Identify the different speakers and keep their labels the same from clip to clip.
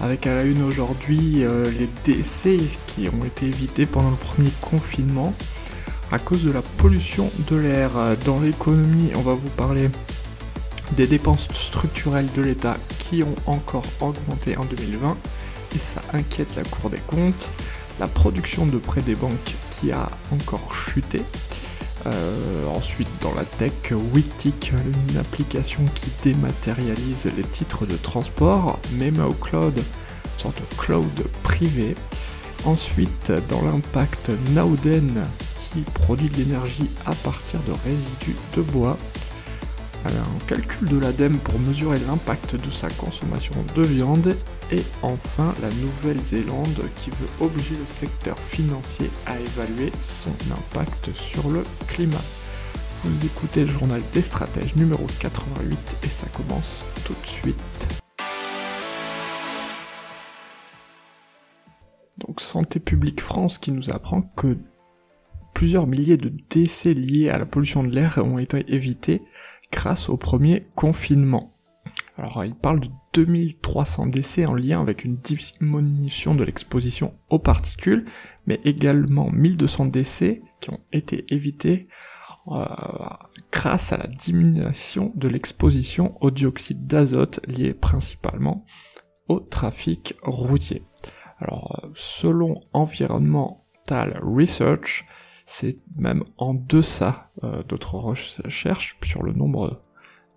Speaker 1: Avec à la une aujourd'hui euh, les décès qui ont été évités pendant le premier confinement à cause de la pollution de l'air. Dans l'économie, on va vous parler des dépenses structurelles de l'État qui ont encore augmenté en 2020 et ça inquiète la Cour des comptes. La production de prêts des banques qui a encore chuté euh, ensuite, dans la tech, Wittic, une application qui dématérialise les titres de transport, Memo Cloud, sorte de cloud privé. Ensuite, dans l'impact, Nauden, qui produit de l'énergie à partir de résidus de bois un calcul de l'ADEME pour mesurer l'impact de sa consommation de viande, et enfin la Nouvelle-Zélande qui veut obliger le secteur financier à évaluer son impact sur le climat. Vous écoutez le journal des stratèges numéro 88 et ça commence tout de suite. Santé publique France qui nous apprend que plusieurs milliers de décès liés à la pollution de l'air ont été évités grâce au premier confinement. Alors il parle de 2300 décès en lien avec une diminution de l'exposition aux particules, mais également 1200 décès qui ont été évités euh, grâce à la diminution de l'exposition au dioxyde d'azote lié principalement au trafic routier. Alors selon Environmental Research, c'est même en deçà euh, d'autres recherches sur le nombre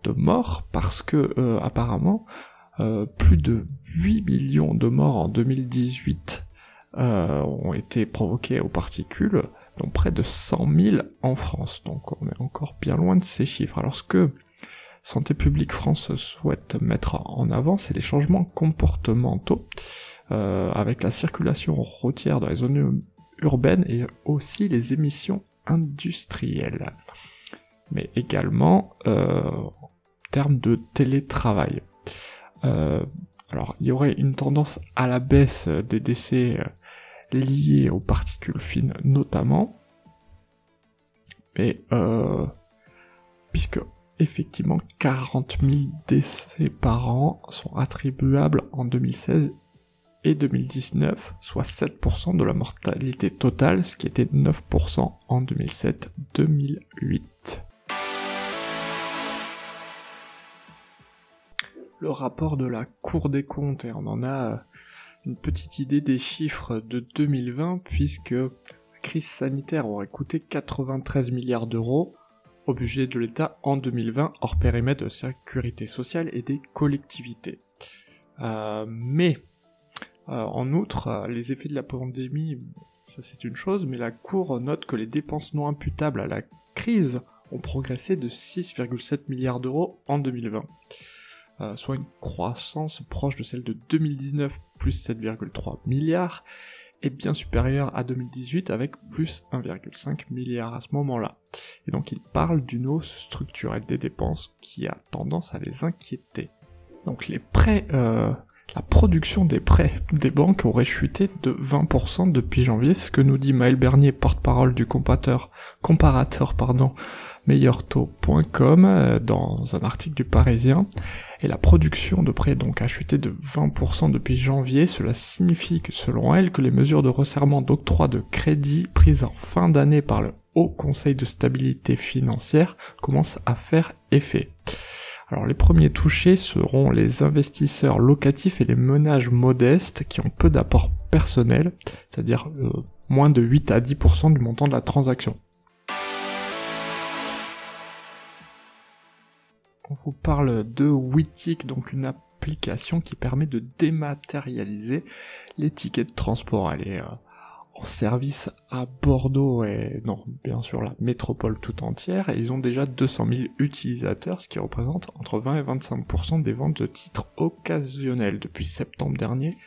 Speaker 1: de morts parce que euh, apparemment euh, plus de 8 millions de morts en 2018 ont été provoqués aux particules, donc près de 100 000 en France. Donc on est encore bien loin de ces chiffres. Alors ce que Santé publique France souhaite mettre en avant, c'est les changements comportementaux avec la circulation routière dans les zones urbaine et aussi les émissions industrielles. Mais également euh, en termes de télétravail. Euh, alors il y aurait une tendance à la baisse des décès euh, liés aux particules fines notamment. Mais puisque effectivement 40 000 décès par an sont attribuables en 2016 et 2019, soit 7% de la mortalité totale, ce qui était 9% en 2007-2008. Le rapport de la Cour des comptes, et on en a une petite idée des chiffres de 2020, puisque la crise sanitaire aurait coûté 93 milliards d'euros au budget de l'État en 2020, hors périmètre de sécurité sociale et des collectivités. Euh, mais euh, en outre, euh, les effets de la pandémie, ça c'est une chose, mais la Cour note que les dépenses non imputables à la crise ont progressé de 6,7 milliards d'euros en 2020, euh, soit une croissance proche de celle de 2019 plus 7,3 milliards, et bien supérieure à 2018 avec plus 1,5 milliard à ce moment-là. Et donc il parle d'une hausse structurelle des dépenses qui a tendance à les inquiéter. Donc les prêts la production des prêts des banques aurait chuté de 20% depuis janvier, ce que nous dit Maël Bernier, porte-parole du comparateur, comparateur pardon, meilleurtaux.com euh, dans un article du Parisien. Et la production de prêts donc a chuté de 20% depuis janvier. Cela signifie que selon elle que les mesures de resserrement d'octroi de crédit prises en fin d'année par le Haut Conseil de stabilité financière commencent à faire effet. Alors les premiers touchés seront les investisseurs locatifs et les ménages modestes qui ont peu d'apport personnel, c'est-à-dire euh, moins de 8 à 10% du montant de la transaction. On vous parle de Wittic, donc une application qui permet de dématérialiser les tickets de transport. Euh, en service à Bordeaux et non, bien sûr la métropole tout entière, et ils ont déjà 200 000 utilisateurs, ce qui représente entre 20 et 25% des ventes de titres occasionnels. Depuis septembre dernier,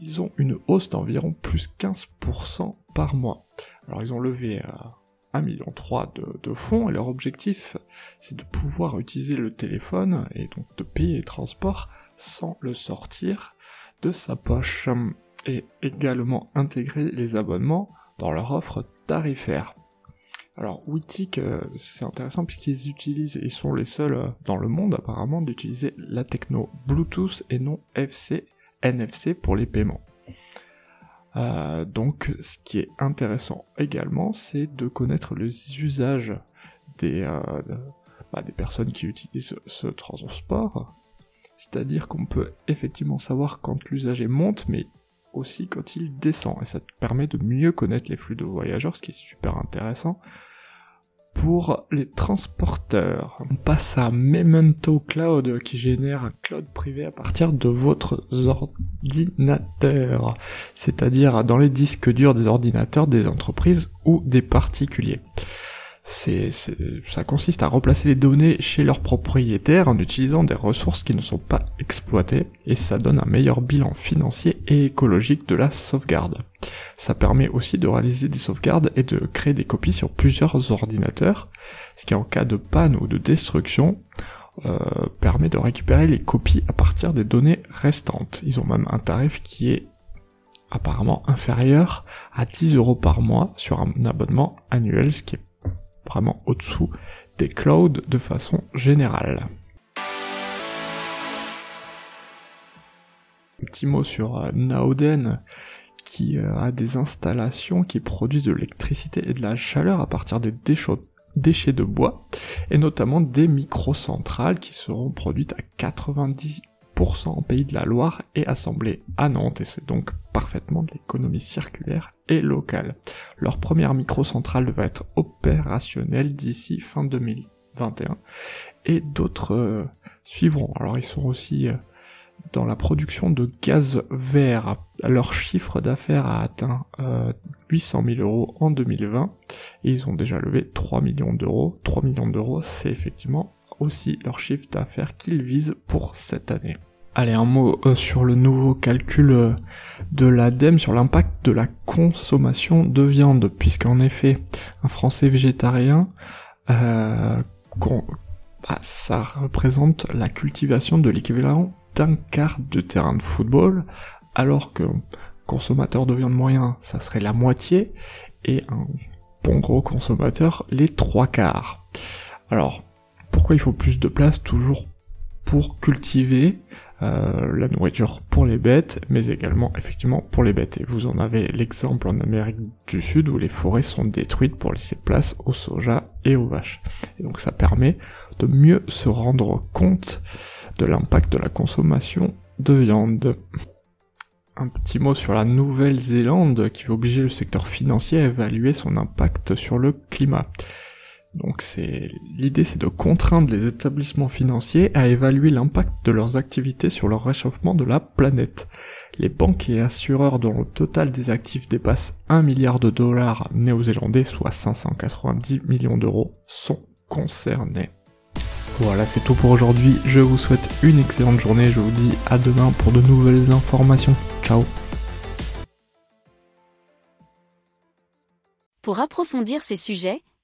Speaker 1: ils ont une hausse d'environ plus 15% par mois. Alors ils ont levé à 1,3 million de, de fonds et leur objectif c'est de pouvoir utiliser le téléphone et donc de payer les transports sans le sortir de sa poche et également intégrer les abonnements dans leur offre tarifaire. Alors Witik, euh, c'est intéressant puisqu'ils utilisent, ils sont les seuls euh, dans le monde apparemment d'utiliser la techno Bluetooth et non FC, NFC pour les paiements. Euh, donc ce qui est intéressant également, c'est de connaître les usages des, bah, des personnes qui utilisent ce transport. C'est-à-dire qu'on peut effectivement savoir quand l'usager monte, mais aussi quand il descend. Et ça te permet de mieux connaître les flux de voyageurs, ce qui est super intéressant pour les transporteurs. On passe à Memento Cloud qui génère un cloud privé à partir de votre ordinateur, c'est-à-dire dans les disques durs des ordinateurs des entreprises ou des particuliers c'est, ça consiste à replacer les données chez leurs propriétaires en utilisant des ressources qui ne sont pas exploitées et ça donne un meilleur bilan financier et écologique de la sauvegarde. Ça permet aussi de réaliser des sauvegardes et de créer des copies sur plusieurs ordinateurs, ce qui en cas de panne ou de destruction euh, permet de récupérer les copies à partir des données restantes. Ils ont même un tarif qui est apparemment inférieur à 10 euros par mois sur un abonnement annuel, ce qui est vraiment au-dessous des clouds de façon générale. Un petit mot sur euh, Naoden qui euh, a des installations qui produisent de l'électricité et de la chaleur à partir des déchets de bois et notamment des microcentrales qui seront produites à 90 en Pays de la Loire et assemblé à Nantes, et c'est donc parfaitement de l'économie circulaire et locale. Leur première microcentrale va être opérationnelle d'ici fin 2021, et d'autres euh, suivront. Alors ils sont aussi euh, dans la production de gaz vert. Leur chiffre d'affaires a atteint 800 euh, 000 euros en 2020 et ils ont déjà levé 3 millions d'euros. 3 millions d'euros, c'est effectivement aussi leur chiffre d'affaires qu'ils visent pour cette année. Allez, un mot euh, sur le nouveau calcul euh, de l'ADEME sur l'impact de la consommation de viande, puisqu'en effet, un Français végétarien, euh, ah, ça représente la cultivation de l'équivalent d'un quart de terrain de football, alors que consommateur de viande moyen, ça serait la moitié, et un bon gros consommateur, les trois quarts. Alors, pourquoi il faut plus de place Toujours pour cultiver euh, la nourriture pour les bêtes, mais également effectivement pour les bêtes. Et vous en avez l'exemple en Amérique du Sud où les forêts sont détruites pour laisser place au soja et aux vaches. Et donc ça permet de mieux se rendre compte de l'impact de la consommation de viande. Un petit mot sur la Nouvelle-Zélande qui va obliger le secteur financier à évaluer son impact sur le climat. Donc c'est l'idée c'est de contraindre les établissements financiers à évaluer l'impact de leurs activités sur le réchauffement de la planète. Les banques et assureurs dont le total des actifs dépasse 1 milliard de dollars néo-zélandais, soit 590 millions d'euros, sont concernés. Voilà, c'est tout pour aujourd'hui. Je vous souhaite une excellente journée. Je vous dis à demain pour de nouvelles informations. Ciao
Speaker 2: Pour approfondir ces sujets,